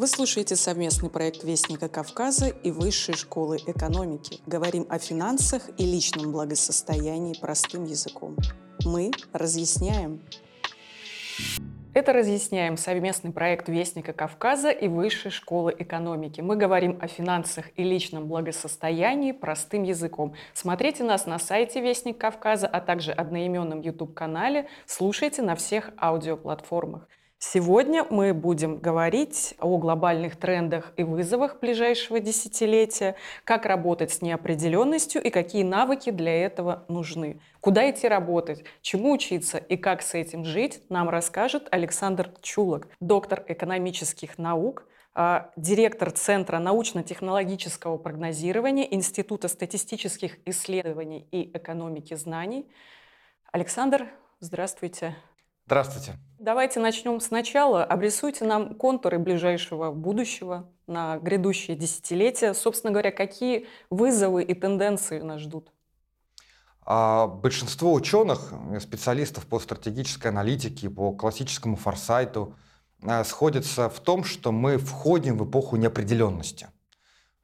Вы слушаете совместный проект Вестника Кавказа и Высшей школы экономики. Говорим о финансах и личном благосостоянии простым языком. Мы разъясняем. Это разъясняем совместный проект Вестника Кавказа и Высшей школы экономики. Мы говорим о финансах и личном благосостоянии простым языком. Смотрите нас на сайте Вестник Кавказа, а также одноименном YouTube-канале. Слушайте на всех аудиоплатформах. Сегодня мы будем говорить о глобальных трендах и вызовах ближайшего десятилетия, как работать с неопределенностью и какие навыки для этого нужны. Куда идти работать, чему учиться и как с этим жить, нам расскажет Александр Чулок, доктор экономических наук, а, директор Центра научно-технологического прогнозирования Института статистических исследований и экономики знаний. Александр, здравствуйте. Здравствуйте. Давайте начнем сначала. Обрисуйте нам контуры ближайшего будущего на грядущие десятилетия. Собственно говоря, какие вызовы и тенденции нас ждут? А большинство ученых, специалистов по стратегической аналитике, по классическому форсайту, э, сходятся в том, что мы входим в эпоху неопределенности.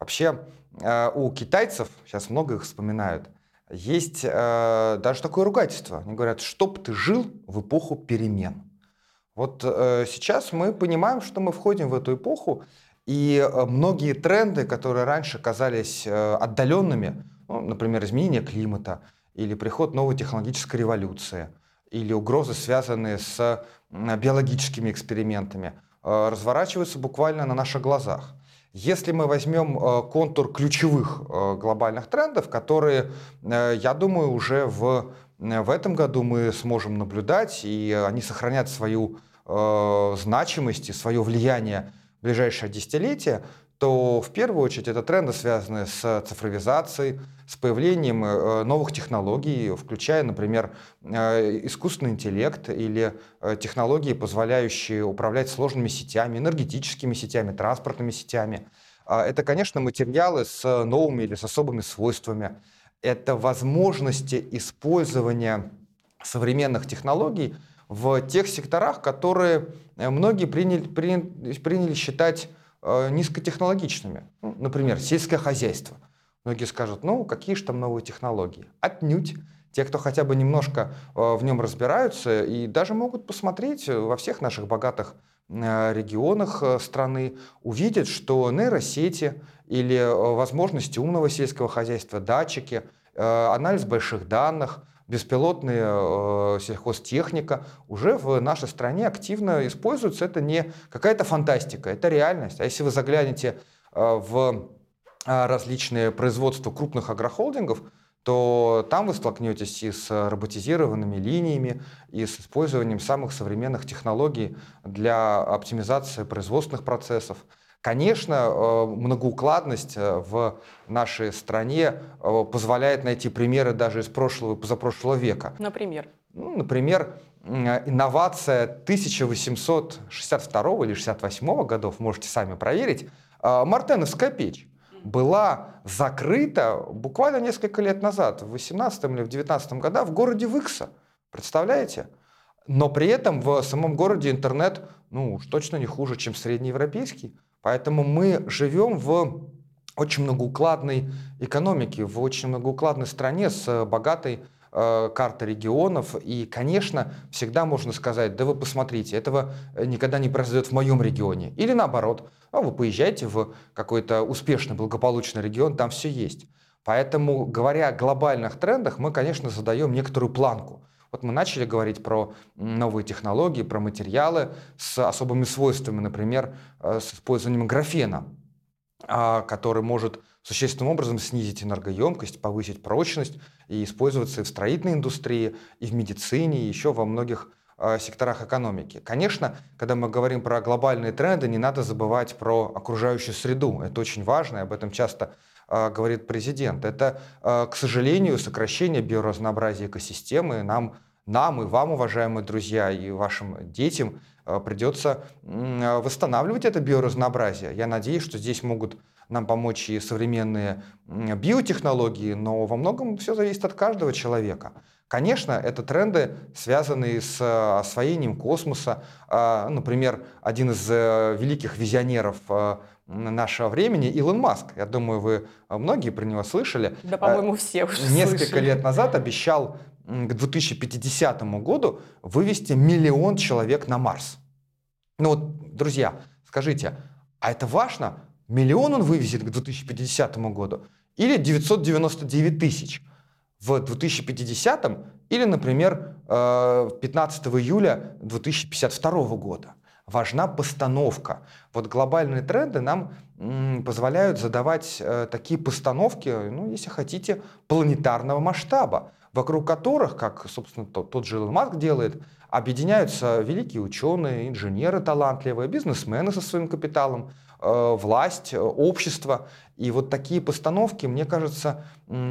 Вообще, э, у китайцев, сейчас много их вспоминают, есть э, даже такое ругательство. Они говорят, чтоб ты жил в эпоху перемен. Вот э, сейчас мы понимаем, что мы входим в эту эпоху, и э, многие тренды, которые раньше казались э, отдаленными, ну, например, изменение климата, или приход новой технологической революции, или угрозы, связанные с биологическими экспериментами, э, разворачиваются буквально на наших глазах. Если мы возьмем э, контур ключевых э, глобальных трендов, которые, э, я думаю, уже в, в этом году мы сможем наблюдать, и они сохранят свою значимость и свое влияние в ближайшее десятилетие, то в первую очередь это тренды, связанные с цифровизацией, с появлением э, новых технологий, включая, например, э, искусственный интеллект или э, технологии, позволяющие управлять сложными сетями, энергетическими сетями, транспортными сетями. А это, конечно, материалы с новыми или с особыми свойствами. Это возможности использования современных технологий в тех секторах, которые многие приняли, приняли, считать низкотехнологичными. Ну, например, сельское хозяйство. Многие скажут, ну, какие же там новые технологии? Отнюдь. Те, кто хотя бы немножко э, в нем разбираются и даже могут посмотреть во всех наших богатых э, регионах страны, увидят, что нейросети или возможности умного сельского хозяйства, датчики, анализ больших данных – беспилотная э, сельхозтехника уже в нашей стране активно используется. Это не какая-то фантастика, это реальность. А если вы заглянете э, в э, различные производства крупных агрохолдингов, то там вы столкнетесь и с роботизированными линиями, и с использованием самых современных технологий для оптимизации производственных процессов. Конечно, э, многоукладность э, в нашей стране э, позволяет найти примеры даже из прошлого и позапрошлого века. Например? Ну, например, инновация 1862 или 68 годов, можете сами проверить, Мартеновская печь была закрыта буквально несколько лет назад, в 18 или в 19 годах в городе Выкса. Представляете? Но при этом в самом городе интернет, ну, уж точно не хуже, чем среднеевропейский. Поэтому мы живем в очень многоукладной экономике, в очень многоукладной стране с богатой э, картой регионов. И, конечно, всегда можно сказать, да вы посмотрите, этого никогда не произойдет в моем регионе. Или наоборот, а вы поезжаете в какой-то успешный, благополучный регион, там все есть. Поэтому, говоря о глобальных трендах, мы, конечно, задаем некоторую планку. Вот мы начали говорить про новые технологии, про материалы с особыми свойствами, например, э, с использованием графена, а, который может существенным образом снизить энергоемкость, повысить прочность и использоваться и в строительной индустрии, и в медицине, и еще во многих э, секторах экономики. Конечно, когда мы говорим про глобальные тренды, не надо забывать про окружающую среду. Это очень важно, и об этом часто а, говорит президент. Это, к сожалению, сокращение биоразнообразия экосистемы. Нам, нам и вам, уважаемые друзья, и вашим детям а, придется восстанавливать это биоразнообразие. Я надеюсь, что здесь могут нам помочь и современные биотехнологии, но во многом все зависит от каждого человека. Конечно, это тренды, связанные с э, освоением космоса. А, например, один из э, великих визионеров э, нашего времени Илон Маск. Я думаю, вы многие про него слышали. Да, по-моему, все уже Несколько слышали. лет назад обещал к 2050 году вывести миллион человек на Марс. Ну вот, друзья, скажите, а это важно? Миллион он вывезет к 2050 году или 999 тысяч? в 2050 или, например, 15 э, июля 2052 года. Важна постановка. Вот глобальные тренды нам позволяют задавать э, такие постановки, ну, если хотите, планетарного масштаба, вокруг которых, как, собственно, тот, тот же Илон Маск делает, объединяются великие ученые, инженеры талантливые, бизнесмены со своим капиталом, э, власть, общество. И вот такие постановки, мне кажется,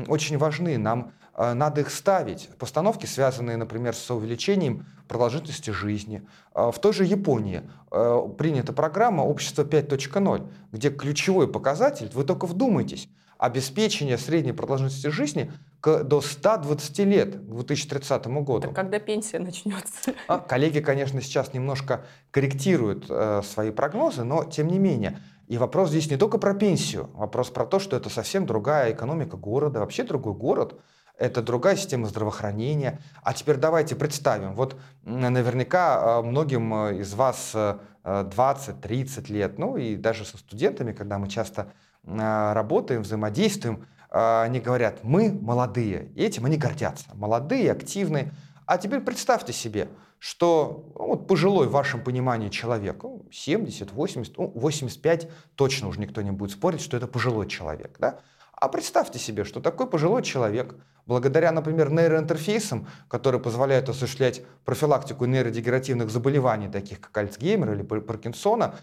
очень важны. Нам Э, надо их ставить. Постановки, связанные, например, с увеличением продолжительности жизни. Э, в той же Японии э, принята программа «Общество 5.0», где ключевой показатель, вы только вдумайтесь, обеспечение средней продолжительности жизни к, до 120 лет к 2030 году. Так когда пенсия начнется? А, коллеги, конечно, сейчас немножко корректируют э, свои прогнозы, но тем не менее. И вопрос здесь не только про пенсию, вопрос про то, что это совсем другая экономика города, вообще другой город – это другая система здравоохранения. А теперь давайте представим, вот наверняка а, многим э, из вас 20-30 э, лет, ну и даже со студентами, когда мы часто работаем, взаимодействуем, а, они говорят, мы молодые, и этим они гордятся. Молодые, активные. А теперь представьте себе, что ну, вот пожилой в вашем понимании человек, 70, 80, ну, 85, ну, точно уже никто не будет спорить, что это пожилой человек. Да? А представьте себе, что такой пожилой человек, благодаря, например, нейроинтерфейсам, которые позволяют осуществлять профилактику нейродегенеративных заболеваний, таких как Альцгеймер или Паркинсона,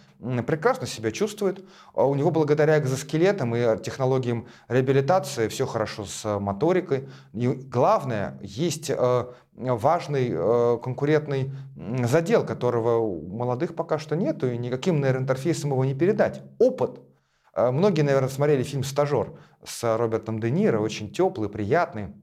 прекрасно себя чувствует. А у него благодаря экзоскелетам и технологиям реабилитации все хорошо с моторикой. И главное, есть э, важный э, конкурентный задел, которого у молодых пока что нету, и никаким нейроинтерфейсом его не передать. Опыт – Э, многие, наверное, смотрели фильм «Стажер» с Робертом Де Ниро, очень теплый, приятный.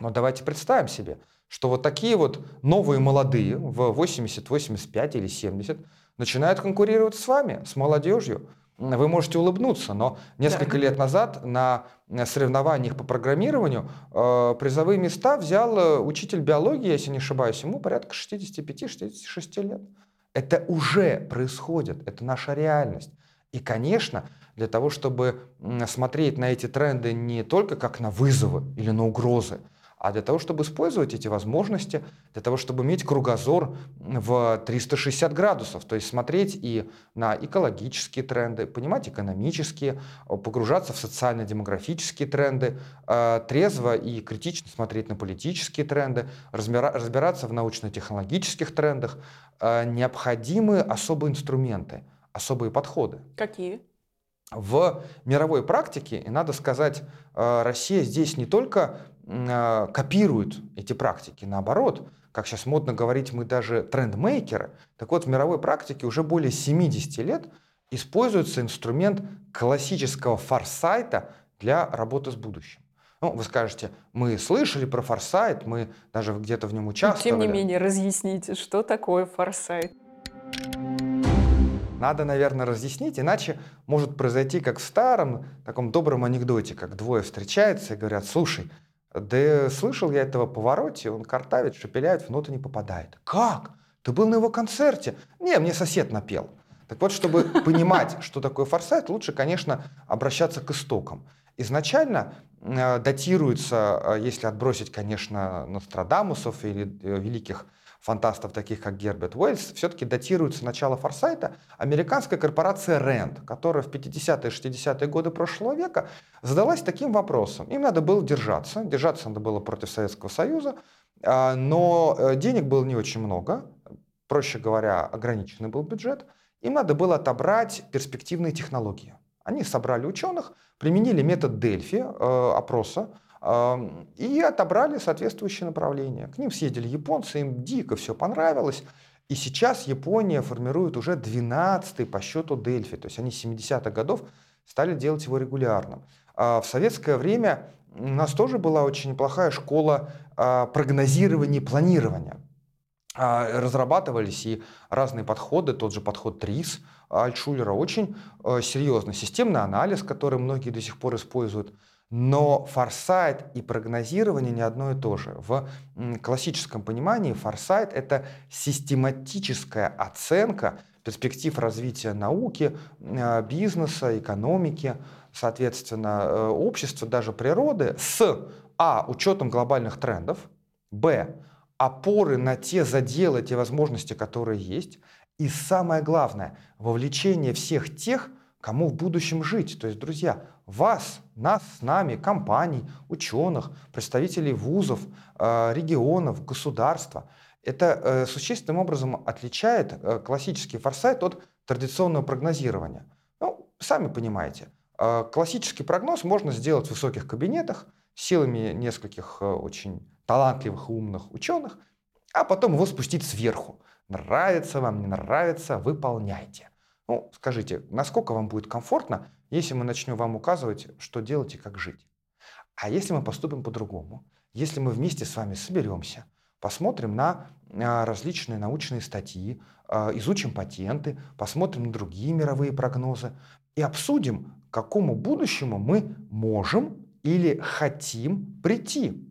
Но давайте представим себе, что вот такие вот новые молодые в 80, 85 или 70 начинают конкурировать с вами, с молодежью. Вы можете улыбнуться, но несколько да. лет назад на соревнованиях по программированию э, призовые места взял э, учитель биологии, если не ошибаюсь, ему порядка 65-66 лет. Это уже происходит, это наша реальность. И, конечно, для того, чтобы смотреть на эти тренды не только как на вызовы или на угрозы, а для того, чтобы использовать эти возможности, для того, чтобы иметь кругозор в 360 градусов, то есть смотреть и на экологические тренды, понимать экономические, погружаться в социально-демографические тренды, э, трезво и критично смотреть на политические тренды, разбираться в научно-технологических трендах, э, необходимы особые инструменты, особые подходы. Какие? в мировой практике, и надо сказать, э, Россия здесь не только э, копирует эти практики, наоборот, как сейчас модно говорить, мы даже трендмейкеры. Так вот, в мировой практике уже более 70 лет используется инструмент классического форсайта для работы с будущим. Ну, вы скажете, мы слышали про форсайт, мы даже где-то в нем участвовали. Но, тем не менее, разъясните, что такое форсайт? Надо, наверное, разъяснить, иначе может произойти, как в старом таком добром анекдоте, как двое встречаются и говорят, слушай, да слышал я этого повороте, он картавит, шепеляет, в ноту не попадает. Как? Ты был на его концерте? Не, мне сосед напел. Так вот, чтобы понимать, что такое форсайт, лучше, конечно, обращаться к истокам. Изначально э, датируется, э, если отбросить, конечно, Нострадамусов или э, великих фантастов, таких как Герберт Уэльс, все-таки датируется начало Форсайта американская корпорация Rand, которая в 50-е 60-е годы прошлого века задалась таким вопросом. Им надо было держаться, держаться надо было против Советского Союза, а, но э, денег было не очень много, проще говоря, ограниченный был бюджет, им надо было отобрать перспективные технологии. Они собрали ученых, применили метод Дельфи, э, опроса, и отобрали соответствующее направление. К ним съездили японцы, им дико все понравилось. И сейчас Япония формирует уже 12-й по счету Дельфи. То есть они с 70-х годов стали делать его регулярным. А в советское время у нас тоже была очень неплохая школа а, прогнозирования и планирования. А, разрабатывались и разные подходы, тот же подход ТРИС Альтшулера, очень э, серьезный системный анализ, который многие до сих пор используют. Но форсайт и прогнозирование не одно и то же. В классическом понимании форсайт — это систематическая оценка перспектив развития науки, э, бизнеса, экономики, соответственно, э, общества, даже природы с а. учетом глобальных трендов, б опоры на те заделы, те возможности, которые есть. И самое главное, вовлечение всех тех, кому в будущем жить. То есть, друзья, вас, нас, с нами, компаний, ученых, представителей вузов, э, регионов, государства. Это э, существенным образом отличает э, классический форсайт от традиционного прогнозирования. Ну, сами понимаете, классический прогноз можно сделать в высоких кабинетах силами нескольких очень талантливых и умных ученых, а потом его спустить сверху. Нравится вам, не нравится, выполняйте. Ну, скажите, насколько вам будет комфортно, если мы начнем вам указывать, что делать и как жить? А если мы поступим по-другому? Если мы вместе с вами соберемся, посмотрим на а, различные научные статьи, а, изучим патенты, посмотрим на другие мировые прогнозы и обсудим, к какому будущему мы можем или хотим прийти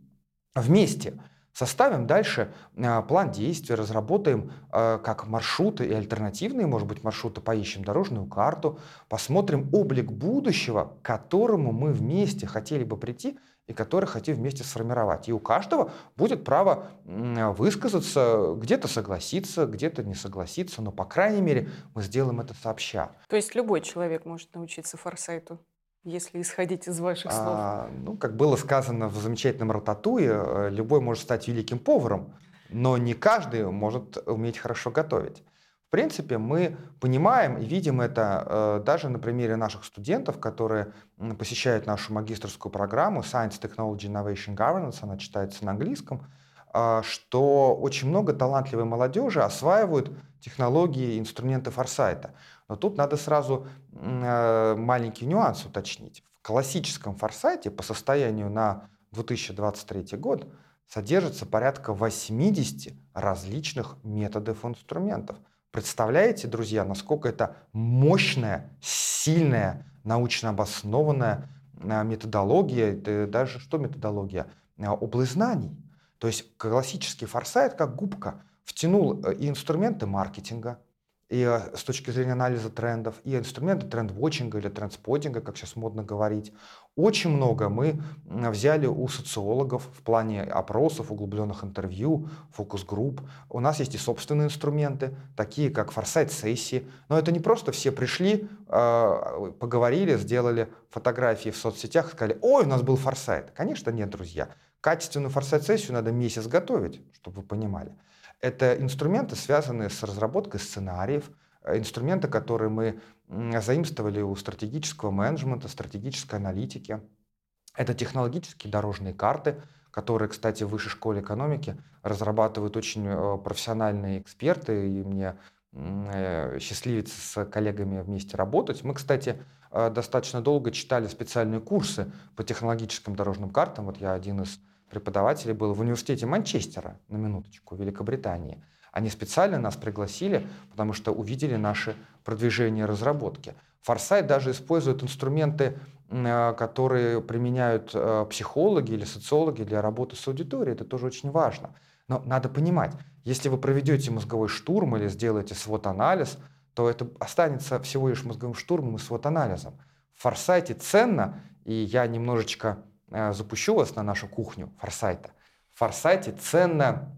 вместе составим дальше а, план действий, разработаем а, как маршруты и альтернативные, может быть, маршруты, поищем дорожную карту, посмотрим облик будущего, к которому мы вместе хотели бы прийти и который хотим вместе сформировать. И у каждого будет право высказаться, где-то согласиться, где-то не согласиться, но, по крайней мере, мы сделаем это сообща. То есть любой человек может научиться форсайту? Если исходить из ваших слов? А, ну, как было сказано в замечательном рататуе, э, любой может стать великим поваром, но не каждый может уметь хорошо готовить. В принципе, мы понимаем и видим это э, даже на примере наших студентов, которые посещают нашу магистрскую программу Science, Technology, Innovation, Governance, она читается на английском, э, что очень много талантливой молодежи осваивают технологии и инструменты форсайта. Но тут надо сразу э, маленький нюанс уточнить. В классическом форсайте по состоянию на 2023 год содержится порядка 80 различных методов и инструментов. Представляете, друзья, насколько это мощная, сильная, научно обоснованная э, методология, даже что методология? Э, область знаний. То есть классический форсайт, как губка, втянул и инструменты маркетинга, и э, с точки зрения анализа трендов, и инструменты тренд-вотчинга или трендспотинга, как сейчас модно говорить. Очень много мы взяли у социологов в плане опросов, углубленных интервью, фокус-групп. У нас есть и собственные инструменты, такие как форсайт-сессии. Но это не просто все пришли, э, поговорили, сделали фотографии в соцсетях, сказали, ой, у нас был форсайт. Конечно, нет, друзья. Качественную форсайт-сессию надо месяц готовить, чтобы вы понимали. Это инструменты, связанные с разработкой сценариев, э, инструменты, которые мы заимствовали у стратегического менеджмента, стратегической аналитики. Это технологические дорожные карты, которые, кстати, в Высшей школе экономики разрабатывают очень э, профессиональные эксперты, и мне э, счастливится с коллегами вместе работать. Мы, кстати, достаточно долго читали специальные курсы по технологическим дорожным картам. Вот я один из преподавателей был в университете Манчестера, на минуточку, Великобритании. Они специально нас пригласили, потому что увидели наши продвижения и разработки. Форсайт даже использует инструменты, э, которые применяют э, психологи или социологи для работы с аудиторией. Это тоже очень важно. Но надо понимать, если вы проведете мозговой штурм или сделаете свод-анализ, то это останется всего лишь мозговым штурмом и свод-анализом. В форсайте ценно, и я немножечко запущу вас на нашу кухню форсайта. В форсайте ценна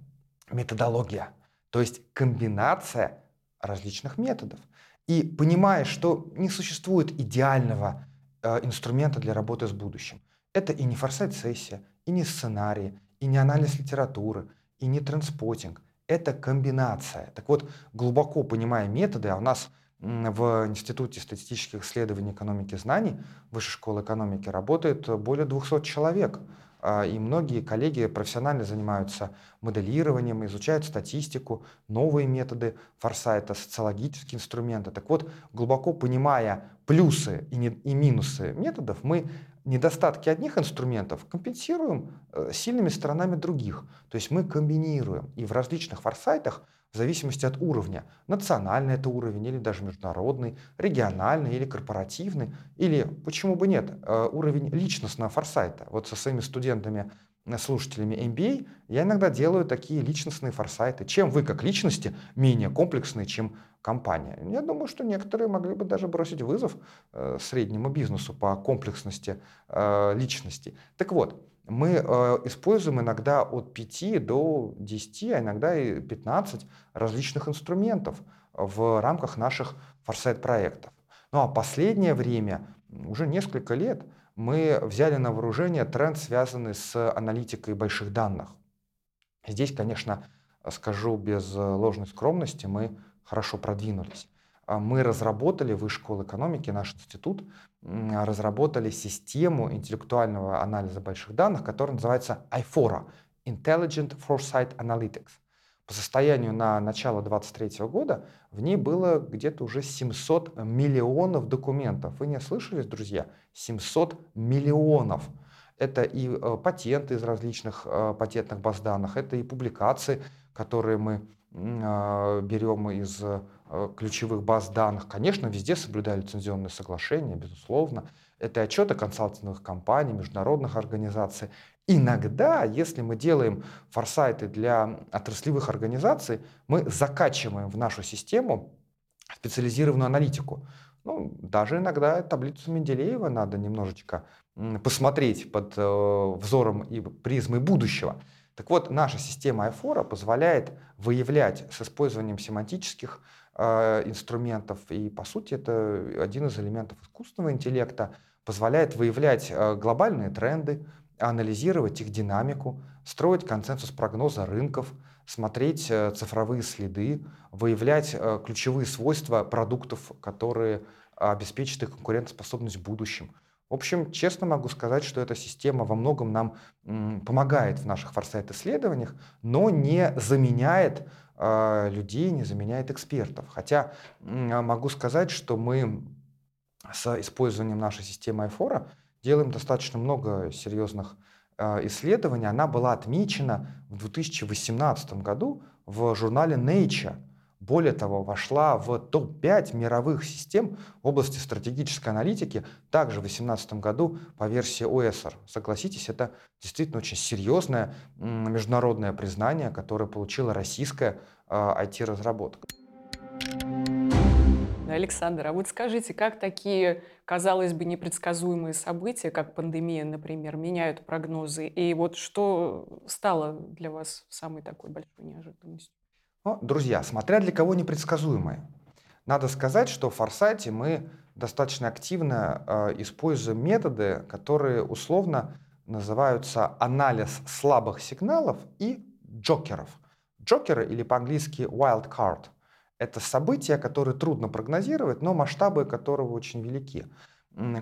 методология, то есть комбинация различных методов. И понимая, что не существует идеального э, инструмента для работы с будущим. Это и не форсайт-сессия, и не сценарий, и не анализ литературы, и не транспотинг. Это комбинация. Так вот, глубоко понимая методы, а у нас в Институте статистических исследований экономики знаний Высшей школы экономики работает более 200 человек. А, и многие коллеги профессионально занимаются моделированием, изучают статистику, новые методы форсайта, социологические инструменты. Так вот, глубоко понимая плюсы и, не, и минусы методов, мы недостатки одних инструментов компенсируем э, сильными сторонами других. То есть мы комбинируем. И в различных форсайтах, в зависимости от уровня, национальный это уровень или даже международный, региональный или корпоративный, или, почему бы нет, э, уровень личностного форсайта. Вот со своими студентами э, слушателями MBA, я иногда делаю такие личностные форсайты. Чем вы как личности менее комплексные, чем компания. Я думаю, что некоторые могли бы даже бросить вызов э, среднему бизнесу по комплексности личности. Так вот, мы э, используем иногда от 5 до 10, а иногда и 15 различных инструментов в рамках наших форсайт-проектов. Ну а последнее время, уже несколько лет, мы взяли на вооружение тренд, связанный с аналитикой больших данных. Здесь, конечно, скажу без ложной скромности, мы хорошо продвинулись. А мы разработали, в школы экономики, наш институт, разработали систему интеллектуального анализа больших данных, которая называется IFORA, Intelligent Foresight Analytics. По состоянию на начало 2023 года в ней было где-то уже 700 миллионов документов. Вы не слышали, друзья? 700 миллионов. Это и э, патенты из различных э, патентных баз данных, это и публикации, которые мы берем из э, ключевых баз данных. Конечно, везде соблюдая лицензионные соглашения, безусловно. Это отчеты консалтинговых компаний, международных организаций. Иногда, если мы делаем форсайты для отраслевых организаций, мы закачиваем в нашу систему специализированную аналитику. Ну, даже иногда таблицу Менделеева надо немножечко посмотреть под э, взором и призмой будущего. Так вот, наша система айфора позволяет выявлять с использованием семантических э, инструментов, и по сути это один из элементов искусственного интеллекта, позволяет выявлять э, глобальные тренды, анализировать их динамику, строить консенсус прогноза рынков, смотреть э, цифровые следы, выявлять э, ключевые свойства продуктов, которые обеспечат их конкурентоспособность в будущем. В общем, честно могу сказать, что эта система во многом нам помогает в наших форсайт-исследованиях, но не заменяет э, людей, не заменяет экспертов. Хотя э, могу сказать, что мы с использованием нашей системы айфора делаем достаточно много серьезных э, исследований. Она была отмечена в 2018 году в журнале Nature – более того, вошла в топ-5 мировых систем в области стратегической аналитики также в 2018 году по версии ОСР. Согласитесь, это действительно очень серьезное международное признание, которое получила российская IT-разработка. Александр, а вот скажите, как такие, казалось бы, непредсказуемые события, как пандемия, например, меняют прогнозы? И вот что стало для вас самой такой большой неожиданностью? Но, друзья, смотря для кого непредсказуемое. Надо сказать, что в Форсайте мы достаточно активно э, используем методы, которые условно называются анализ слабых сигналов и джокеров. Джокеры или по-английски wild card – это события, которые трудно прогнозировать, но масштабы которого очень велики.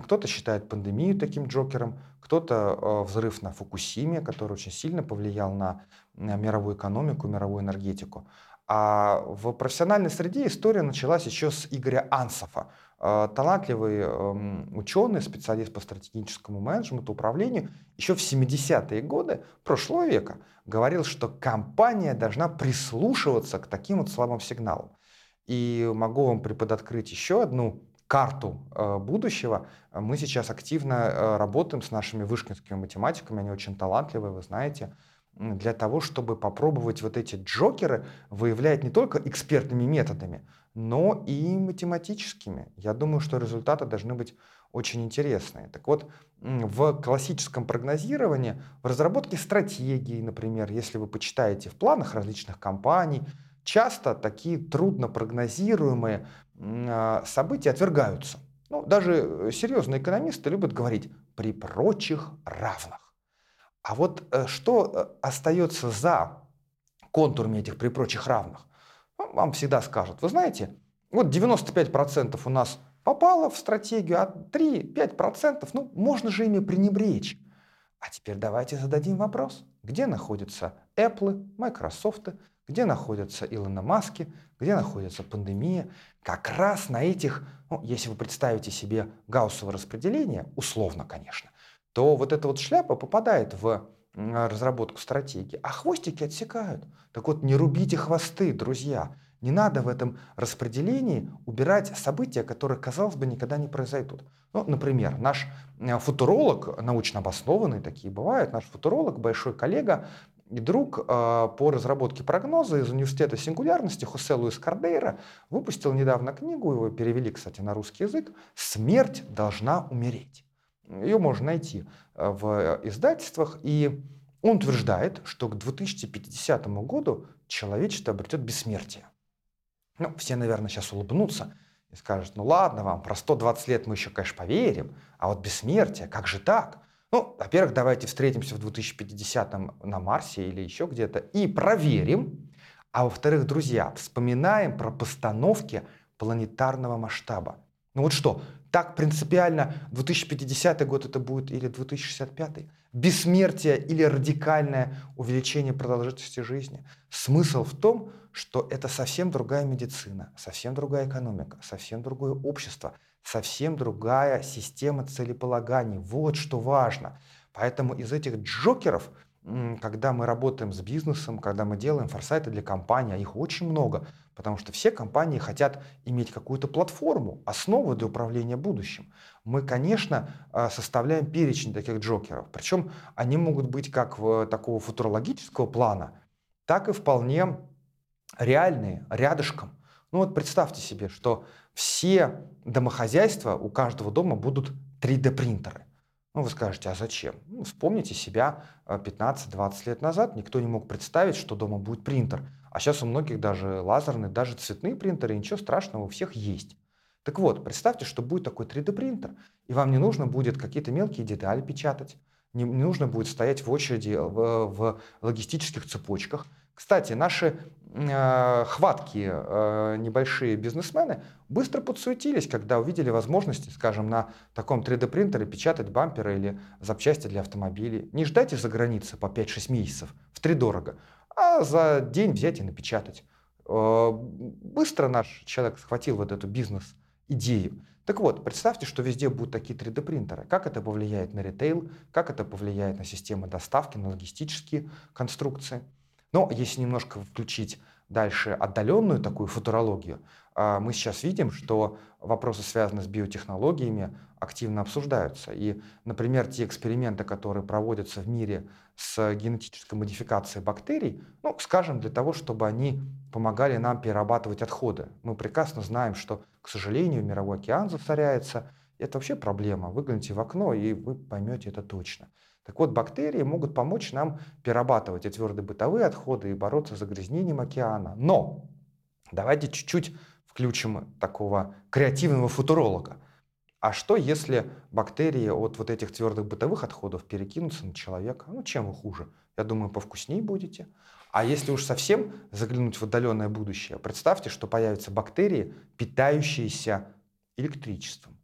Кто-то считает пандемию таким джокером, кто-то э, взрыв на Фукусиме, который очень сильно повлиял на мировую экономику, мировую энергетику. А в профессиональной среде история началась еще с Игоря Ансофа. Э, талантливый эм, ученый, специалист по стратегическому менеджменту, управлению, еще в 70-е годы прошлого века говорил, что компания должна прислушиваться к таким вот слабым сигналам. И могу вам преподоткрыть еще одну карту э, будущего. Мы сейчас активно э, работаем с нашими вышкинскими математиками, они очень талантливые, вы знаете для того, чтобы попробовать вот эти джокеры выявлять не только экспертными методами, но и математическими. Я думаю, что результаты должны быть очень интересные. Так вот, в классическом прогнозировании, в разработке стратегии, например, если вы почитаете в планах различных компаний, часто такие трудно прогнозируемые а, события отвергаются. Ну, даже серьезные экономисты любят говорить «при прочих равных». А вот э, что э, остается за контурами этих при прочих равных? Ну, вам всегда скажут, вы знаете, вот 95% у нас попало в стратегию, а 3-5%, ну, можно же ими пренебречь. А теперь давайте зададим вопрос. Где находятся Apple, Microsoft, где находятся Илона Маски, где находится пандемия? Как раз на этих, ну, если вы представите себе гауссово распределение, условно, конечно, то вот эта вот шляпа попадает в разработку стратегии, а хвостики отсекают. Так вот, не рубите хвосты, друзья. Не надо в этом распределении убирать события, которые, казалось бы, никогда не произойдут. Ну, например, наш э, футуролог, научно обоснованный, такие бывают, наш футуролог, большой коллега и друг э, по разработке прогноза из университета сингулярности Хосе Луис Кардейра выпустил недавно книгу, его перевели, кстати, на русский язык «Смерть должна умереть». Ее можно найти э, в издательствах, и он утверждает, что к 2050 году человечество обретет бессмертие. Ну, все, наверное, сейчас улыбнутся и скажут, ну ладно вам, про 120 лет мы еще, конечно, поверим, а вот бессмертие, как же так? Ну, во-первых, давайте встретимся в 2050 на Марсе или еще где-то и проверим. А во-вторых, друзья, вспоминаем про постановки планетарного масштаба. Ну вот что, так принципиально 2050 год это будет или 2065? Бессмертие или радикальное увеличение продолжительности жизни? Смысл в том, что это совсем другая медицина, совсем другая экономика, совсем другое общество, совсем другая система целеполаганий. Вот что важно. Поэтому из этих джокеров, когда мы работаем с бизнесом, когда мы делаем форсайты для компании, а их очень много – Потому что все компании хотят иметь какую-то платформу, основу для управления будущим. Мы, конечно, а, составляем перечень таких джокеров. Причем они могут быть как в такого футурологического плана, так и вполне реальные, рядышком. Ну вот представьте себе, что все домохозяйства у каждого дома будут 3D-принтеры. Ну, вы скажете, а зачем? Ну, вспомните себя 15-20 а, лет назад. Никто не мог представить, что дома будет принтер. А сейчас у многих даже лазерные, даже цветные принтеры, ничего страшного, у всех есть. Так вот, представьте, что будет такой 3D-принтер, и вам не нужно будет какие-то мелкие детали печатать, не, не нужно будет стоять в очереди в, в логистических цепочках. Кстати, наши э, хваткие э, небольшие бизнесмены быстро подсуетились, когда увидели возможности, скажем, на таком 3D-принтере печатать бамперы или запчасти для автомобилей. Не ждайте за границей по 5-6 месяцев, в три дорого а за день взять и напечатать. Э, быстро наш человек схватил вот эту бизнес-идею. Так вот, представьте, что везде будут такие 3D-принтеры. Как это повлияет на ритейл, как это повлияет на системы доставки, на логистические конструкции. Но если немножко включить дальше отдаленную такую футурологию, а, мы сейчас видим, что вопросы, связанные с биотехнологиями, активно обсуждаются. И, например, те эксперименты, которые проводятся в мире с генетической модификацией бактерий, ну, скажем, для того, чтобы они помогали нам перерабатывать отходы. Мы прекрасно знаем, что, к сожалению, мировой океан засоряется. Это вообще проблема. Выгляните в окно, и вы поймете это точно. Так вот, бактерии могут помочь нам перерабатывать и твердые бытовые отходы и бороться с загрязнением океана. Но давайте чуть-чуть включим такого креативного футуролога. А что, если бактерии от вот этих твердых бытовых отходов перекинутся на человека? Ну, чем вы хуже? Я думаю, повкуснее будете. А если уж совсем заглянуть в отдаленное будущее, представьте, что появятся бактерии, питающиеся электричеством.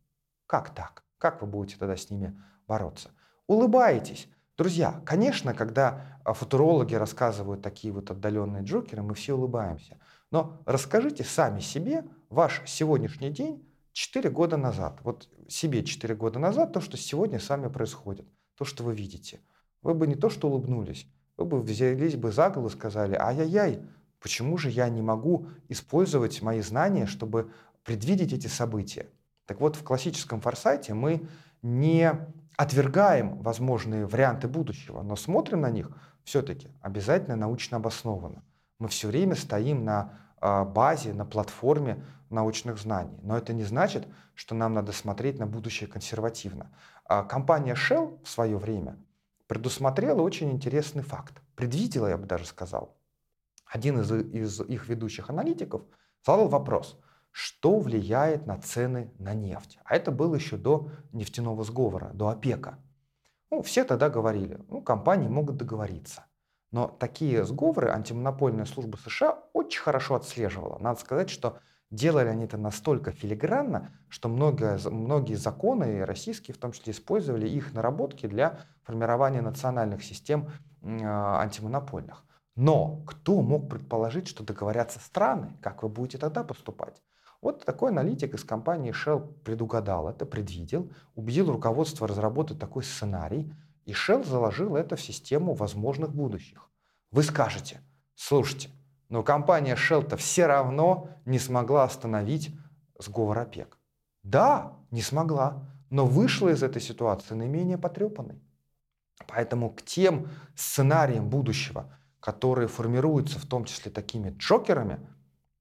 Как так? Как вы будете тогда с ними бороться? Улыбаетесь. Друзья, конечно, когда а, футурологи рассказывают такие вот отдаленные джокеры, мы все улыбаемся. Но расскажите сами себе ваш сегодняшний день 4 года назад. Вот себе 4 года назад то, что сегодня с вами происходит, то, что вы видите. Вы бы не то, что улыбнулись, вы бы взялись бы за голову и сказали, ай-яй-яй, почему же я не могу использовать мои знания, чтобы предвидеть эти события? Так вот, в классическом форсайте мы не отвергаем возможные варианты будущего, но смотрим на них все-таки обязательно научно обоснованно. Мы все время стоим на базе, на платформе научных знаний. Но это не значит, что нам надо смотреть на будущее консервативно. А компания Shell в свое время предусмотрела очень интересный факт. Предвидела, я бы даже сказал. Один из, из их ведущих аналитиков задал вопрос, что влияет на цены на нефть. А это было еще до нефтяного сговора, до ОПЕКа. Ну, все тогда говорили, ну, компании могут договориться. Но такие сговоры антимонопольная служба США очень хорошо отслеживала. Надо сказать, что делали они это настолько филигранно, что многие, многие законы, российские в том числе, использовали их наработки для формирования национальных систем э, антимонопольных. Но кто мог предположить, что договорятся страны? Как вы будете тогда поступать? Вот такой аналитик из компании Shell предугадал это, предвидел, убедил руководство разработать такой сценарий, и Shell заложил это в систему возможных будущих. Вы скажете, слушайте, но компания Shell-то все равно не смогла остановить сговор ОПЕК. Да, не смогла, но вышла из этой ситуации наименее потрепанной. Поэтому к тем сценариям будущего, которые формируются в том числе такими джокерами,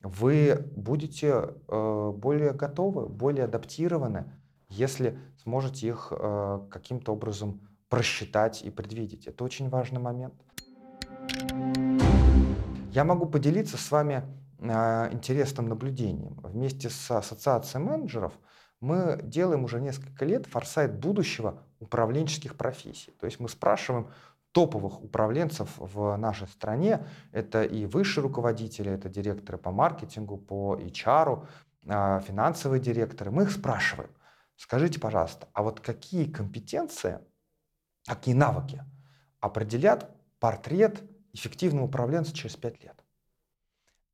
вы будете э, более готовы, более адаптированы, если сможете их э, каким-то образом просчитать и предвидеть. Это очень важный момент. Я могу поделиться с вами э, интересным наблюдением. Вместе с ассоциацией менеджеров мы делаем уже несколько лет форсайт будущего управленческих профессий. То есть мы спрашиваем топовых управленцев в нашей стране. Это и высшие руководители, это директоры по маркетингу, по HR, а, финансовые директоры. Мы их спрашиваем, скажите, пожалуйста, а вот какие компетенции, какие навыки определят портрет эффективного управленца через 5 лет?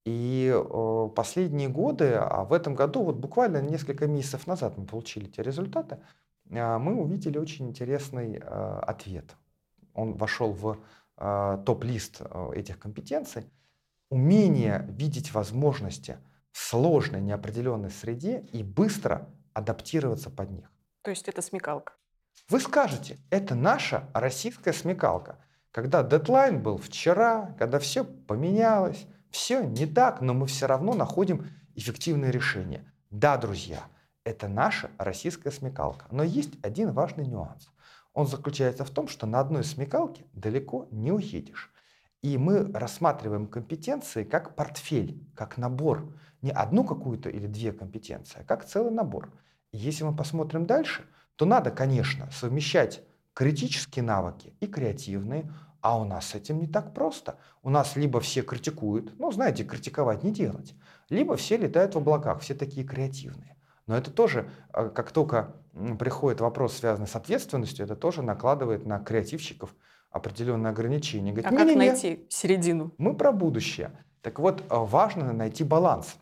И э, последние годы, а в этом году, вот буквально несколько месяцев назад мы получили эти результаты, э, мы увидели очень интересный э, ответ он вошел в э, топ-лист э, этих компетенций, умение видеть возможности в сложной, неопределенной среде и быстро адаптироваться под них. То есть это смекалка? Вы скажете, это наша российская смекалка. Когда дедлайн был вчера, когда все поменялось, все не так, но мы все равно находим эффективные решения. Да, друзья, это наша российская смекалка. Но есть один важный нюанс он заключается в том, что на одной смекалке далеко не уедешь. И мы рассматриваем компетенции как портфель, как набор. Не одну какую-то или две компетенции, а как целый набор. Если мы посмотрим дальше, то надо, конечно, совмещать критические навыки и креативные, а у нас с этим не так просто. У нас либо все критикуют, ну, знаете, критиковать не делать, либо все летают в облаках, все такие креативные. Но это тоже, а, как только приходит вопрос, связанный с ответственностью, это тоже накладывает на креативщиков определенные ограничения. Говорит, а как найти середину? Мы про будущее. Так вот, а, важно найти баланс.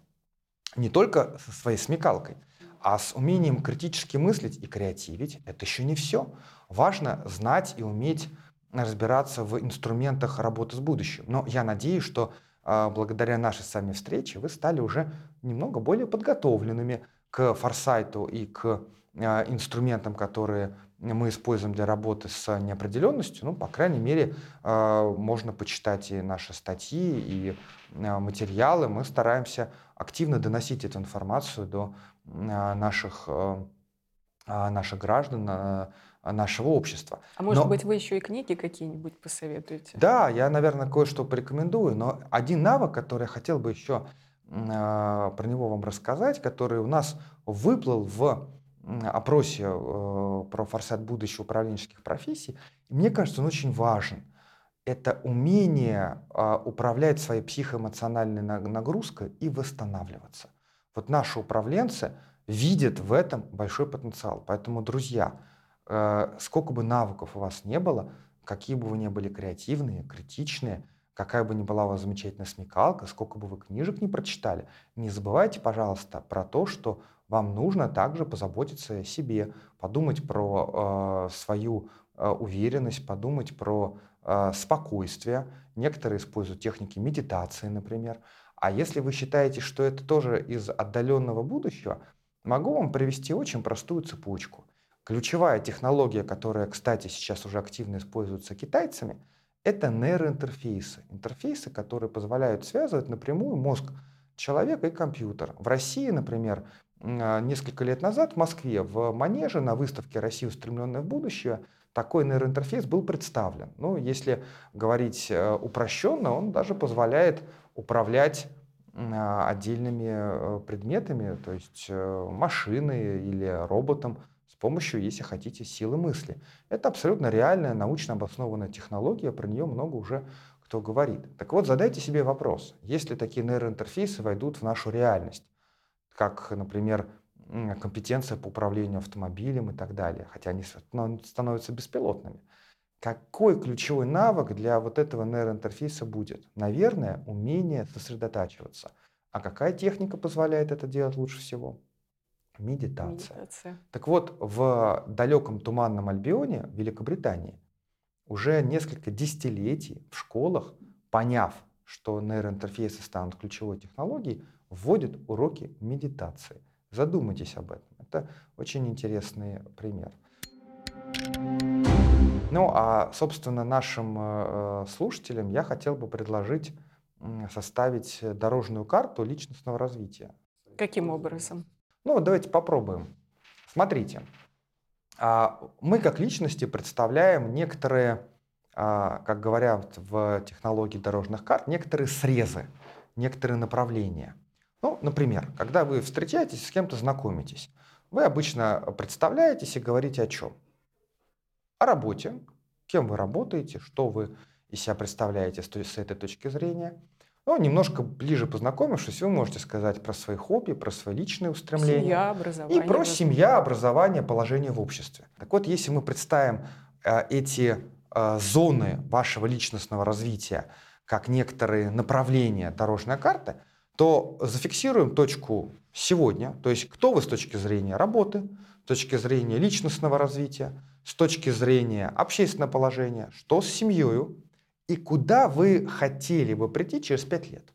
Не только со своей смекалкой, а с умением критически мыслить и креативить. Это еще не все. Важно знать и уметь разбираться в инструментах работы с будущим. Но я надеюсь, что э, благодаря нашей с вами встрече вы стали уже немного более подготовленными к форсайту и к а, инструментам, которые мы используем для работы с неопределенностью, ну, по крайней мере, а, можно почитать и наши статьи, и материалы. Мы стараемся активно доносить эту информацию до наших, наших граждан, нашего общества. А может но, быть, вы еще и книги какие-нибудь посоветуете? Да, я, наверное, кое-что порекомендую, но один навык, который я хотел бы еще а, про него вам рассказать, который у нас выплыл в опросе э, про форсат будущего управленческих профессий. Мне кажется, он очень важен. Это умение а, управлять своей психоэмоциональной нагрузкой и восстанавливаться. Вот наши управленцы видят в этом большой потенциал. Поэтому, друзья, э, сколько бы навыков у вас не было, какие бы вы ни были креативные, критичные – какая бы ни была у вас замечательная смекалка, сколько бы вы книжек не прочитали, не забывайте, пожалуйста, про то, что вам нужно также позаботиться о себе, подумать про э, свою э, уверенность, подумать про э, спокойствие. Некоторые используют техники медитации, например. А если вы считаете, что это тоже из отдаленного будущего, могу вам привести очень простую цепочку. Ключевая технология, которая, кстати, сейчас уже активно используется китайцами – это нейроинтерфейсы. Интерфейсы, которые позволяют связывать напрямую мозг человека и компьютер. В России, например, а, несколько лет назад в Москве в Манеже на выставке «Россия, устремленная в будущее» такой нейроинтерфейс был представлен. Ну, если говорить э, упрощенно, он даже позволяет управлять а, отдельными э, предметами, то есть э, машиной или роботом, с помощью, если хотите, силы мысли. Это абсолютно реальная, научно обоснованная технология, про нее много уже кто говорит. Так вот, задайте себе вопрос, если такие нейроинтерфейсы войдут в нашу реальность, как, например, компетенция по управлению автомобилем и так далее, хотя они становятся беспилотными. Какой ключевой навык для вот этого нейроинтерфейса будет? Наверное, умение сосредотачиваться. А какая техника позволяет это делать лучше всего? Медитация. Медитация. Так вот, в далеком туманном Альбионе, в Великобритании, уже несколько десятилетий в школах, поняв, что нейроинтерфейсы станут ключевой технологией, вводят уроки медитации. Задумайтесь об этом. Это очень интересный пример. Ну, а, собственно, нашим э, слушателям я хотел бы предложить составить дорожную карту личностного развития. Каким образом? Ну, давайте попробуем. Смотрите, а, мы как личности представляем некоторые, а, как говорят в технологии дорожных карт, некоторые срезы, некоторые направления. Ну, например, когда вы встречаетесь с кем-то, знакомитесь, вы обычно представляетесь и говорите о чем? О работе, кем вы работаете, что вы из себя представляете с этой точки зрения – ну, немножко ближе познакомившись, вы можете сказать про свои хобби, про свои личные устремления. Семья, образование. И про семья, образование, положение в обществе. Так вот, если мы представим э, эти э, зоны вашего личностного развития как некоторые направления дорожной карты, то зафиксируем точку сегодня, то есть кто вы с точки зрения работы, с точки зрения личностного развития, с точки зрения общественного положения, что с семьей, и куда вы хотели бы прийти через 5 лет.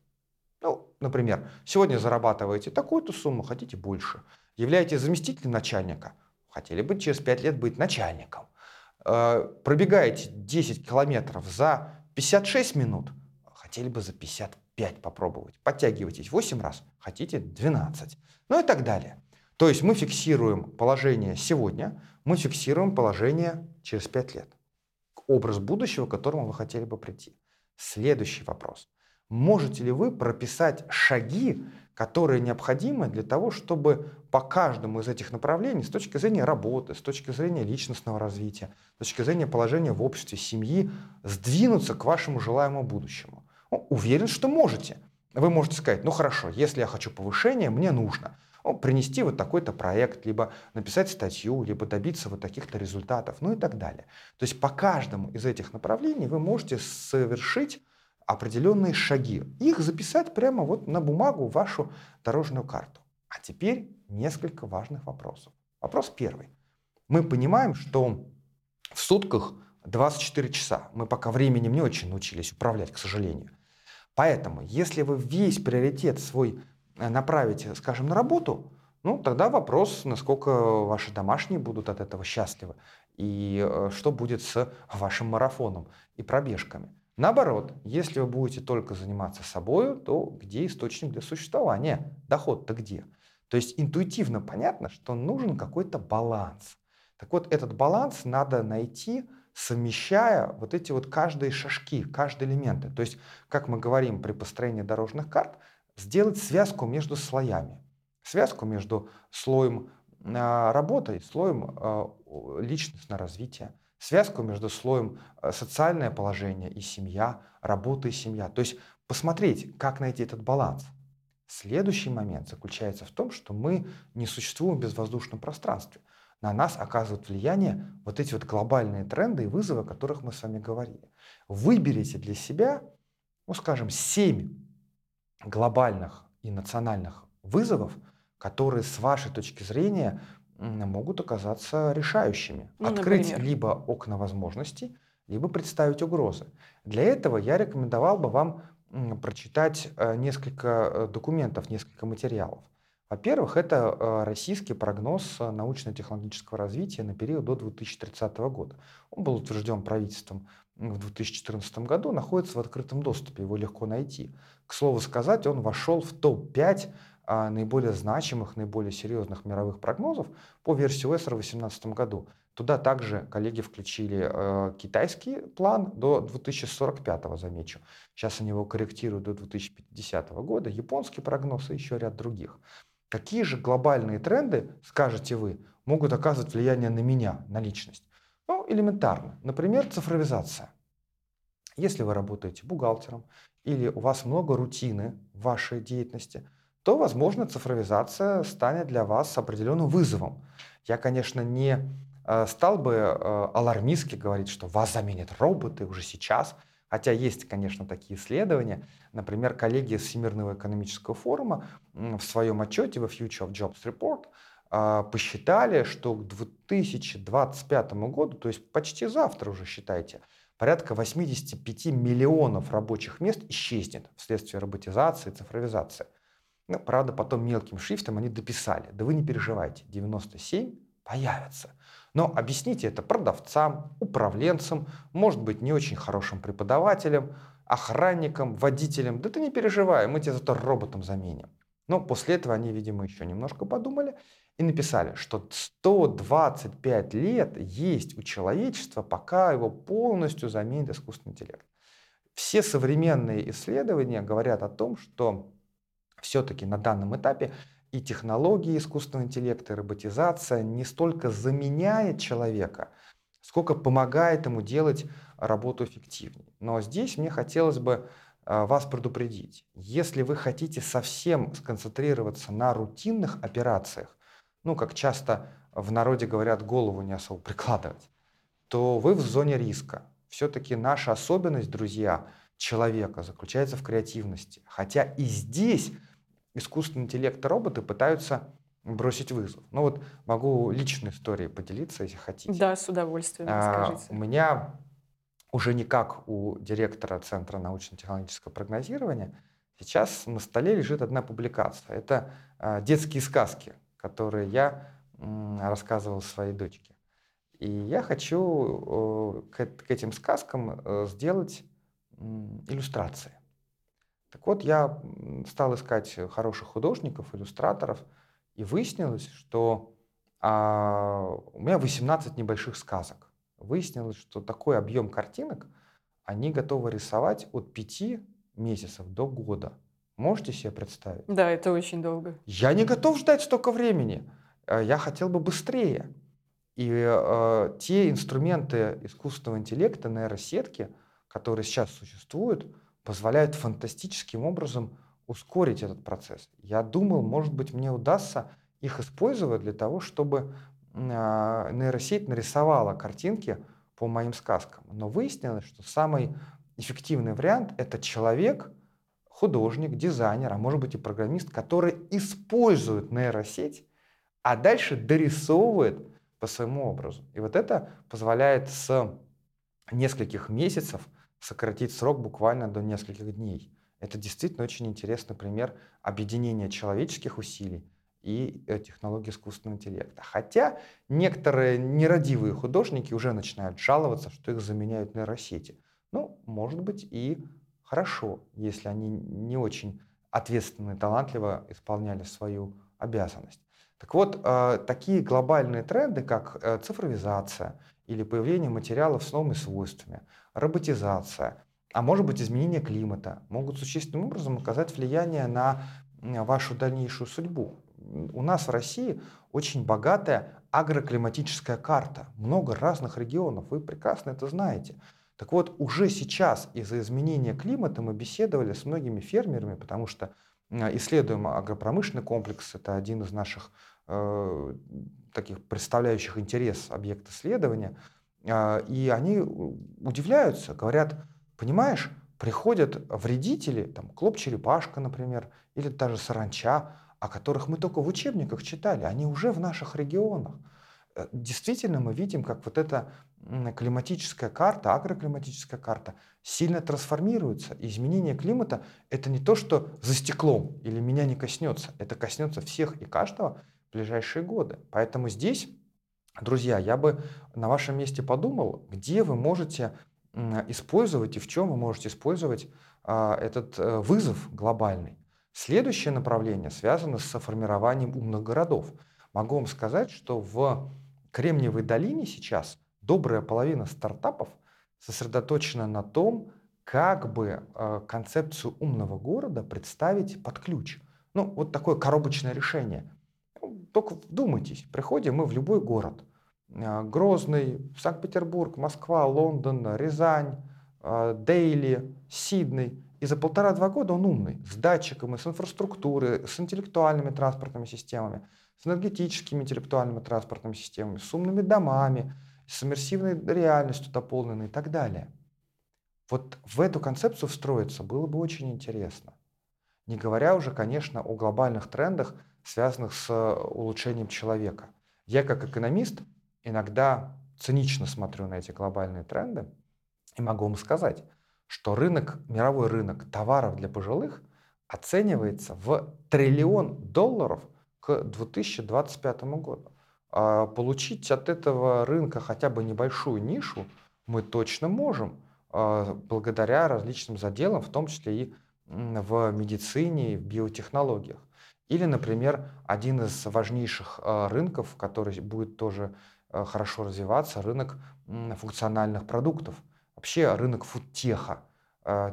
Ну, например, сегодня зарабатываете такую-то сумму, хотите больше. Являетесь заместителем начальника, хотели бы через 5 лет быть начальником. Э, пробегаете 10 километров за 56 минут, хотели бы за 55 попробовать. Подтягиваетесь 8 раз, хотите 12. Ну и так далее. То есть мы фиксируем положение сегодня, мы фиксируем положение через 5 лет образ будущего, к которому вы хотели бы прийти. Следующий вопрос. Можете ли вы прописать шаги, которые необходимы для того, чтобы по каждому из этих направлений, с точки зрения работы, с точки зрения личностного развития, с точки зрения положения в обществе, семьи, сдвинуться к вашему желаемому будущему? Ну, уверен, что можете. Вы можете сказать, ну хорошо, если я хочу повышения, мне нужно ну, принести вот такой-то проект, либо написать статью, либо добиться вот таких-то результатов, ну и так далее. То есть по каждому из этих направлений вы можете совершить определенные шаги. Их записать прямо вот на бумагу, вашу дорожную карту. А теперь несколько важных вопросов. Вопрос первый. Мы понимаем, что в сутках 24 часа. Мы пока временем не очень научились управлять, к сожалению. Поэтому, если вы весь приоритет свой направите, скажем, на работу, ну, тогда вопрос, насколько ваши домашние будут от этого счастливы и э, что будет с вашим марафоном и пробежками. Наоборот, если вы будете только заниматься собой, то где источник для существования? Доход-то где? То есть интуитивно понятно, что нужен какой-то баланс. Так вот, этот баланс надо найти, совмещая вот эти вот каждые шажки, каждые элементы. То есть, как мы говорим при построении дорожных карт, сделать связку между слоями. Связку между слоем а, работы и слоем а, личностного развития. Связку между слоем а, социальное положение и семья, работа и семья. То есть посмотреть, как найти этот баланс. Следующий момент заключается в том, что мы не существуем в безвоздушном пространстве. На нас оказывают влияние вот эти вот глобальные тренды и вызовы, о которых мы с вами говорили. Выберите для себя, ну скажем, семь глобальных и национальных вызовов, которые с вашей точки зрения могут оказаться решающими. Ну, Открыть например? либо окна возможностей, либо представить угрозы. Для этого я рекомендовал бы вам прочитать э, несколько э, документов, несколько материалов. Во-первых, это э, российский прогноз научно-технологического развития на период до 2030 года. Он был утвержден правительством в 2014 году, находится в открытом доступе, его легко найти. К слову сказать, он вошел в топ-5 а, наиболее значимых, наиболее серьезных мировых прогнозов по версии ОСР в 2018 году. Туда также коллеги включили э, китайский план до 2045, замечу. Сейчас они его корректируют до 2050 года, японский прогноз и еще ряд других. Какие же глобальные тренды, скажете вы, могут оказывать влияние на меня, на личность? Ну, элементарно. Например, цифровизация. Если вы работаете бухгалтером или у вас много рутины в вашей деятельности, то, возможно, цифровизация станет для вас определенным вызовом. Я, конечно, не э, стал бы э, алармистски говорить, что вас заменят роботы уже сейчас, Хотя есть, конечно, такие исследования. Например, коллеги из Всемирного экономического форума в своем отчете, во Future of Jobs Report, посчитали, что к 2025 году, то есть почти завтра уже считайте, порядка 85 миллионов рабочих мест исчезнет вследствие роботизации, цифровизации. Ну, правда, потом мелким шрифтом они дописали. Да вы не переживайте, 97 появятся. Но объясните это продавцам, управленцам, может быть, не очень хорошим преподавателям, охранникам, водителям. Да ты не переживай, мы тебя зато роботом заменим. Но после этого они, видимо, еще немножко подумали и написали, что 125 лет есть у человечества, пока его полностью заменит искусственный интеллект. Все современные исследования говорят о том, что все-таки на данном этапе и технологии искусственного интеллекта, и роботизация не столько заменяет человека, сколько помогает ему делать работу эффективнее. Но здесь мне хотелось бы вас предупредить. Если вы хотите совсем сконцентрироваться на рутинных операциях, ну, как часто в народе говорят, голову не особо прикладывать, то вы в зоне риска. Все-таки наша особенность, друзья, человека заключается в креативности. Хотя и здесь искусственный интеллект и роботы пытаются бросить вызов. Ну вот могу личной историей поделиться, если хотите. Да, с удовольствием, а, У меня уже не как у директора Центра научно-технологического прогнозирования, сейчас на столе лежит одна публикация. Это а, детские сказки, которые я рассказывал своей дочке. И я хочу э, к, к этим сказкам э, сделать иллюстрации. Так вот, я стал искать хороших художников, иллюстраторов, и выяснилось, что а, у меня 18 небольших сказок. Выяснилось, что такой объем картинок они готовы рисовать от 5 месяцев до года. Можете себе представить? Да, это очень долго. Я не готов ждать столько времени. Э, я хотел бы быстрее. И э, те инструменты искусственного интеллекта, нейросетки, которые сейчас существуют, позволяют фантастическим образом ускорить этот процесс. Я думал, может быть, мне удастся их использовать для того, чтобы нейросеть нарисовала картинки по моим сказкам. Но выяснилось, что самый эффективный вариант – это человек, художник, дизайнер, а может быть и программист, который использует нейросеть, а дальше дорисовывает по своему образу. И вот это позволяет с нескольких месяцев сократить срок буквально до нескольких дней. Это действительно очень интересный пример объединения человеческих усилий и э, технологий искусственного интеллекта. Хотя некоторые нерадивые художники уже начинают жаловаться, что их заменяют нейросети. Ну, может быть и хорошо, если они не очень ответственно и талантливо исполняли свою обязанность. Так вот, э, такие глобальные тренды, как э, цифровизация или появление материалов с новыми свойствами, роботизация, а может быть изменение климата, могут существенным образом оказать влияние на вашу дальнейшую судьбу. У нас в России очень богатая агроклиматическая карта, много разных регионов, вы прекрасно это знаете. Так вот, уже сейчас из-за изменения климата мы беседовали с многими фермерами, потому что исследуем агропромышленный комплекс, это один из наших э, таких представляющих интерес объект исследования, а, и они удивляются, говорят, понимаешь, приходят вредители, там, клоп-черепашка, например, или даже саранча, о которых мы только в учебниках читали, они уже в наших регионах. Э, действительно, мы видим, как вот эта климатическая карта, агроклиматическая карта сильно трансформируется. Изменение климата – это не то, что за стеклом или меня не коснется. Это коснется всех и каждого в ближайшие годы. Поэтому здесь, друзья, я бы на вашем месте подумал, где вы можете использовать и в чем вы можете использовать а, этот э, вызов глобальный. Следующее направление связано с формированием умных городов. Могу вам сказать, что в Кремниевой долине сейчас добрая половина стартапов сосредоточена на том, как бы э, концепцию умного города представить под ключ. Ну, вот такое коробочное решение. Только вдумайтесь, приходим мы в любой город. Э, Грозный, Санкт-Петербург, Москва, Лондон, Рязань, э, Дейли, Сидней. И за полтора-два года он умный, с датчиками, с инфраструктурой, с интеллектуальными транспортными системами, с энергетическими интеллектуальными транспортными системами, с умными домами, с иммерсивной реальностью дополненной и так далее. Вот в эту концепцию встроиться было бы очень интересно. Не говоря уже, конечно, о глобальных трендах, связанных с улучшением человека. Я как экономист иногда цинично смотрю на эти глобальные тренды и могу вам сказать, что рынок, мировой рынок товаров для пожилых оценивается в триллион долларов к 2025 году. А получить от этого рынка хотя бы небольшую нишу мы точно можем, а, благодаря различным заделам, в том числе и в медицине и в биотехнологиях. Или, например, один из важнейших а, рынков, который будет тоже а, хорошо развиваться, рынок функциональных продуктов. Вообще рынок фудтеха,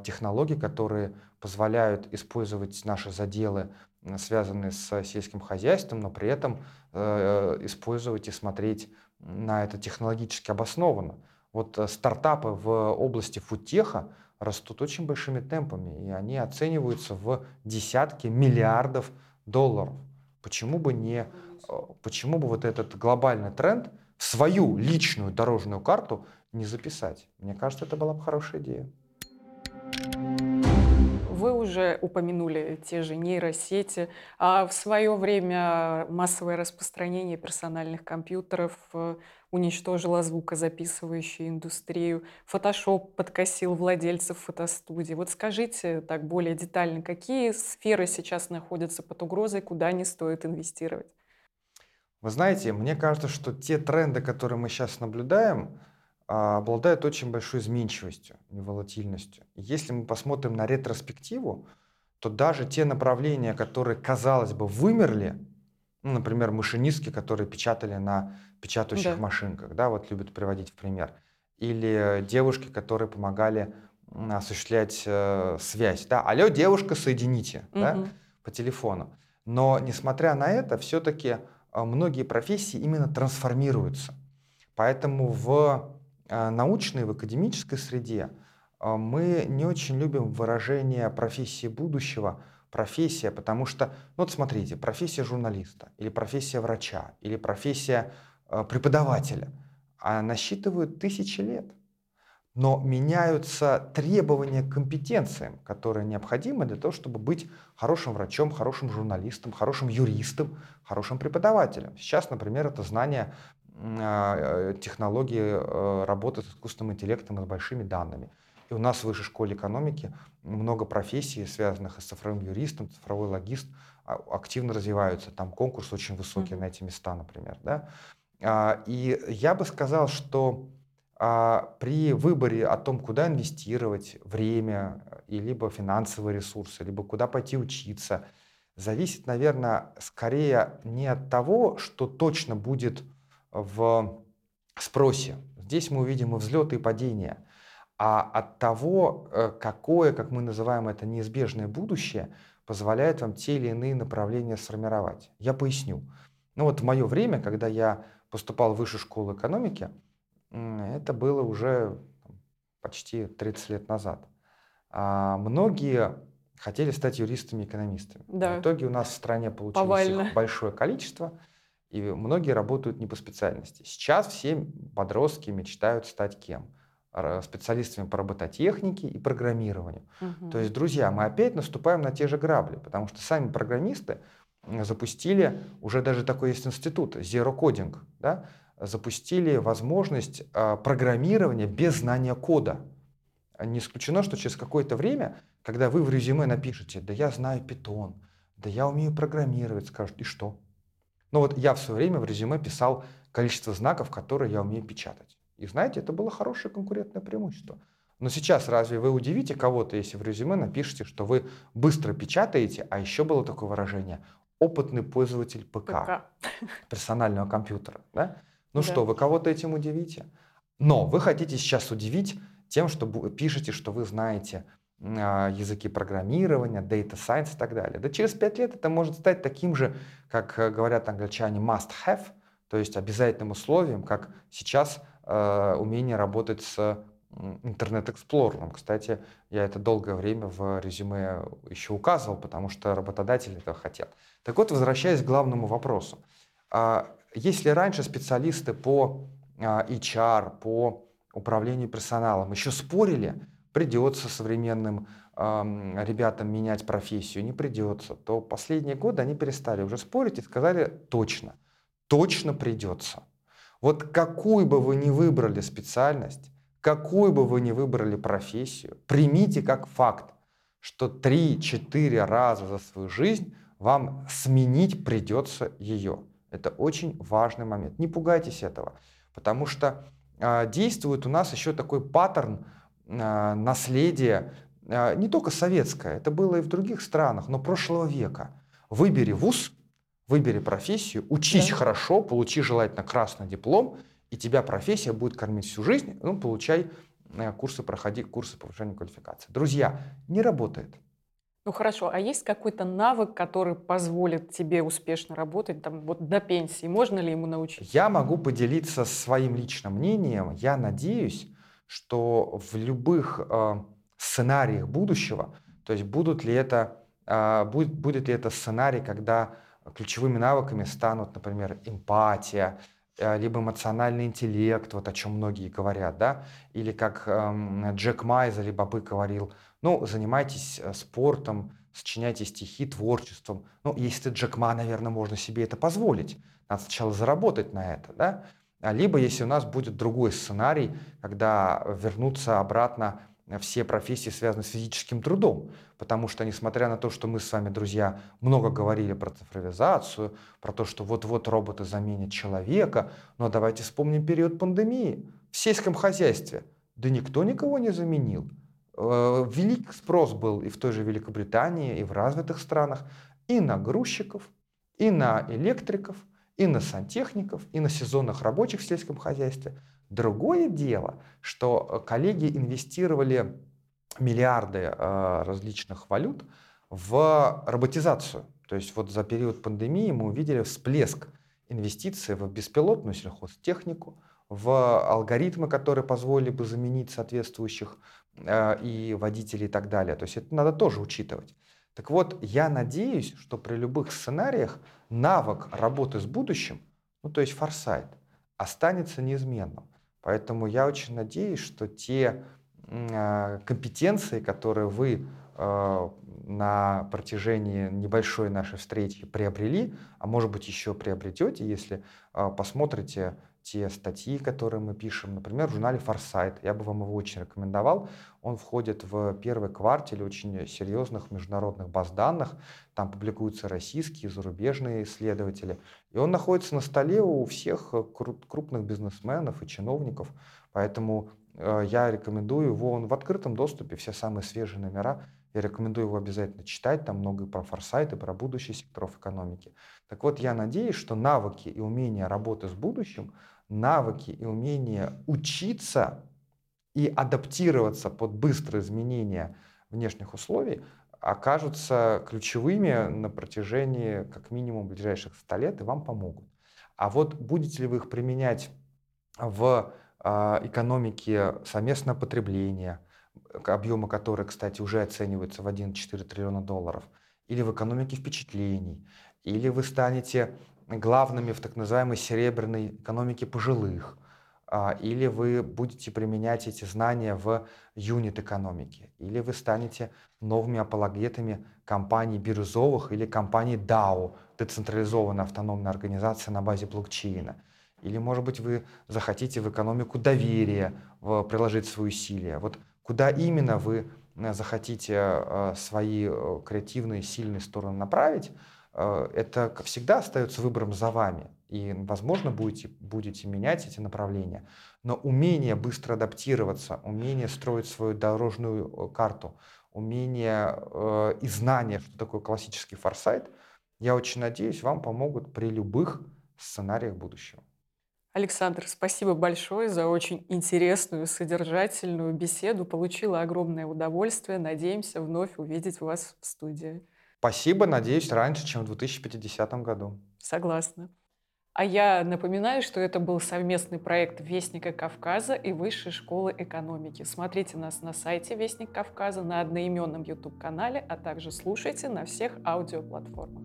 технологий, которые позволяют использовать наши заделы, связанные с сельским хозяйством, но при этом э, использовать и смотреть на это технологически обоснованно. Вот э, стартапы в области фудтеха растут очень большими темпами, и они оцениваются в десятки миллиардов долларов. Почему бы не, э, почему бы вот этот глобальный тренд в свою личную дорожную карту не записать? Мне кажется, это была бы хорошая идея. Вы уже упомянули те же нейросети. А в свое время массовое распространение персональных компьютеров э, уничтожило звукозаписывающую индустрию. Фотошоп подкосил владельцев фотостудии. Вот скажите так более детально, какие сферы сейчас находятся под угрозой, куда не стоит инвестировать? Вы знаете, мне кажется, что те тренды, которые мы сейчас наблюдаем, обладают очень большой изменчивостью и волатильностью. Если мы посмотрим на ретроспективу, то даже те направления, которые, казалось бы, вымерли, ну, например, машинистки, которые печатали на печатающих да. машинках, да, вот любят приводить в пример, или девушки, которые помогали осуществлять э, связь, да, алло, девушка, соедините, угу. да, по телефону. Но, несмотря на это, все-таки э, многие профессии именно трансформируются. Поэтому в а, научной, в академической среде а, мы не очень любим выражение профессии будущего, профессия, потому что, ну вот смотрите, профессия журналиста, или профессия врача, или профессия а, преподавателя, а насчитывают тысячи лет. Но меняются требования к компетенциям, которые необходимы для того, чтобы быть хорошим врачом, хорошим журналистом, хорошим юристом, хорошим преподавателем. Сейчас, например, это знание а, технологии э, работы с искусственным интеллектом и с большими данными. И у нас в высшей школе экономики много профессий, связанных с цифровым юристом, цифровой логист, а, активно развиваются. Там конкурс очень высокий mm-hmm. на эти места, например. Да? А, и я бы сказал, что при выборе о том, куда инвестировать время, и либо финансовые ресурсы, либо куда пойти учиться, зависит, наверное, скорее не от того, что точно будет в спросе. Здесь мы увидим и взлеты, и падения. А от того, э, какое, как мы называем это, неизбежное будущее, позволяет вам те или иные направления сформировать. Я поясню. Ну вот в мое время, когда я поступал в высшую школу экономики, это было уже почти 30 лет назад. А многие хотели стать юристами и экономистами. Да. В итоге у нас в стране получилось Повально. их большое количество – и многие работают не по специальности. Сейчас все подростки мечтают стать кем? специалистами по робототехнике и программированию. Угу. То есть, друзья, мы опять наступаем на те же грабли, потому что сами программисты запустили, уже даже такой есть институт, Zero Coding, да, запустили возможность а, программирования без знания кода. Не исключено, что через какое-то время, когда вы в резюме напишете, да я знаю питон, да я умею программировать, скажут, и что? Но вот я в свое время в резюме писал количество знаков, которые я умею печатать. И знаете, это было хорошее конкурентное преимущество. Но сейчас разве вы удивите кого-то, если в резюме напишите, что вы быстро печатаете, а еще было такое выражение «опытный пользователь ПК», ПК. персонального компьютера. Да? Ну да. что, вы кого-то этим удивите? Но вы хотите сейчас удивить тем, что пишете, что вы знаете языки программирования, data science и так далее. Да через пять лет это может стать таким же, как э, говорят англичане, must have, то есть обязательным условием, как сейчас э, умение работать с интернет Explorer. Кстати, я это долгое время в резюме еще указывал, потому что работодатели этого хотят. Так вот, возвращаясь к главному вопросу. А, если раньше специалисты по а, HR, по управлению персоналом еще спорили, придется современным э, ребятам менять профессию, не придется, то последние годы они перестали уже спорить и сказали точно, точно придется. Вот какую бы вы ни выбрали специальность, какую бы вы ни выбрали профессию, примите как факт, что 3-4 раза за свою жизнь вам сменить придется ее. Это очень важный момент. Не пугайтесь этого, потому что э, действует у нас еще такой паттерн э, наследия, э, не только советское, это было и в других странах, но прошлого века. Выбери вуз, выбери профессию, учись да. хорошо, получи желательно красный диплом, и тебя профессия будет кормить всю жизнь, ну, получай курсы, проходи курсы повышения квалификации. Друзья, не работает. Ну хорошо, а есть какой-то навык, который позволит тебе успешно работать там, вот до пенсии? Можно ли ему научиться? Я могу поделиться своим личным мнением. Я надеюсь, что в любых э, сценариях будущего, то есть будут ли это, э, будет, будет ли это сценарий, когда ключевыми навыками станут, например, эмпатия, э, либо эмоциональный интеллект, вот о чем многие говорят, да, или как э, Джек Майза, либо бы говорил, ну, занимайтесь э, спортом, сочиняйте стихи, творчеством. Ну, если ты Джек Ма, наверное, можно себе это позволить. Надо сначала заработать на это, да? А либо если у нас будет другой сценарий, когда вернутся обратно все профессии, связанные с физическим трудом. Потому что, несмотря на то, что мы с вами, друзья, много говорили про цифровизацию, про то, что вот-вот роботы заменят человека, но давайте вспомним период пандемии. В сельском хозяйстве, да никто никого не заменил. Э, велик спрос был и в той же Великобритании, и в развитых странах и на грузчиков, и на электриков, и на сантехников, и на сезонных рабочих в сельском хозяйстве. Другое дело, что коллеги инвестировали миллиарды э, различных валют в роботизацию. То есть вот за период пандемии мы увидели всплеск инвестиций в беспилотную сельхозтехнику, в алгоритмы, которые позволили бы заменить соответствующих э, и водителей и так далее. То есть это надо тоже учитывать. Так вот, я надеюсь, что при любых сценариях навык работы с будущим, ну то есть форсайт, останется неизменным. Поэтому я очень надеюсь, что те э, компетенции, которые вы э, на протяжении небольшой нашей встречи приобрели, а может быть еще приобретете, если э, посмотрите те статьи, которые мы пишем, например, в журнале Foresight. Я бы вам его очень рекомендовал. Он входит в первый квартале очень серьезных международных баз данных. Там публикуются российские, зарубежные исследователи. И он находится на столе у всех крупных бизнесменов и чиновников. Поэтому э, я рекомендую его, он в открытом доступе, все самые свежие номера. Я рекомендую его обязательно читать, там много и про форсайт, и про будущее секторов экономики. Так вот, я надеюсь, что навыки и умения работы с будущим навыки и умение учиться и адаптироваться под быстрые изменения внешних условий окажутся ключевыми на протяжении как минимум ближайших 100 лет и вам помогут. А вот будете ли вы их применять в э, экономике совместного потребления, объемы которой, кстати, уже оцениваются в 1,4 триллиона долларов, или в экономике впечатлений, или вы станете главными в так называемой серебряной экономике пожилых, а, или вы будете применять эти знания в юнит-экономике, или вы станете новыми апологетами компаний бирюзовых или компаний DAO, децентрализованная автономная организация на базе блокчейна. Или, может быть, вы захотите в экономику доверия приложить свои усилия. Вот куда именно вы э, захотите э, свои э, креативные, сильные стороны направить, это, как всегда, остается выбором за вами. И, возможно, будете, будете менять эти направления. Но умение быстро адаптироваться, умение строить свою дорожную э, карту, умение э, и знание, что такое классический форсайт, я очень надеюсь, вам помогут при любых сценариях будущего. Александр, спасибо большое за очень интересную, содержательную беседу. Получила огромное удовольствие. Надеемся вновь увидеть вас в студии. Спасибо, надеюсь, раньше, чем в 2050 году. Согласна. А я напоминаю, что это был совместный проект Вестника Кавказа и Высшей школы экономики. Смотрите нас на сайте Вестник Кавказа, на одноименном YouTube-канале, а также слушайте на всех аудиоплатформах.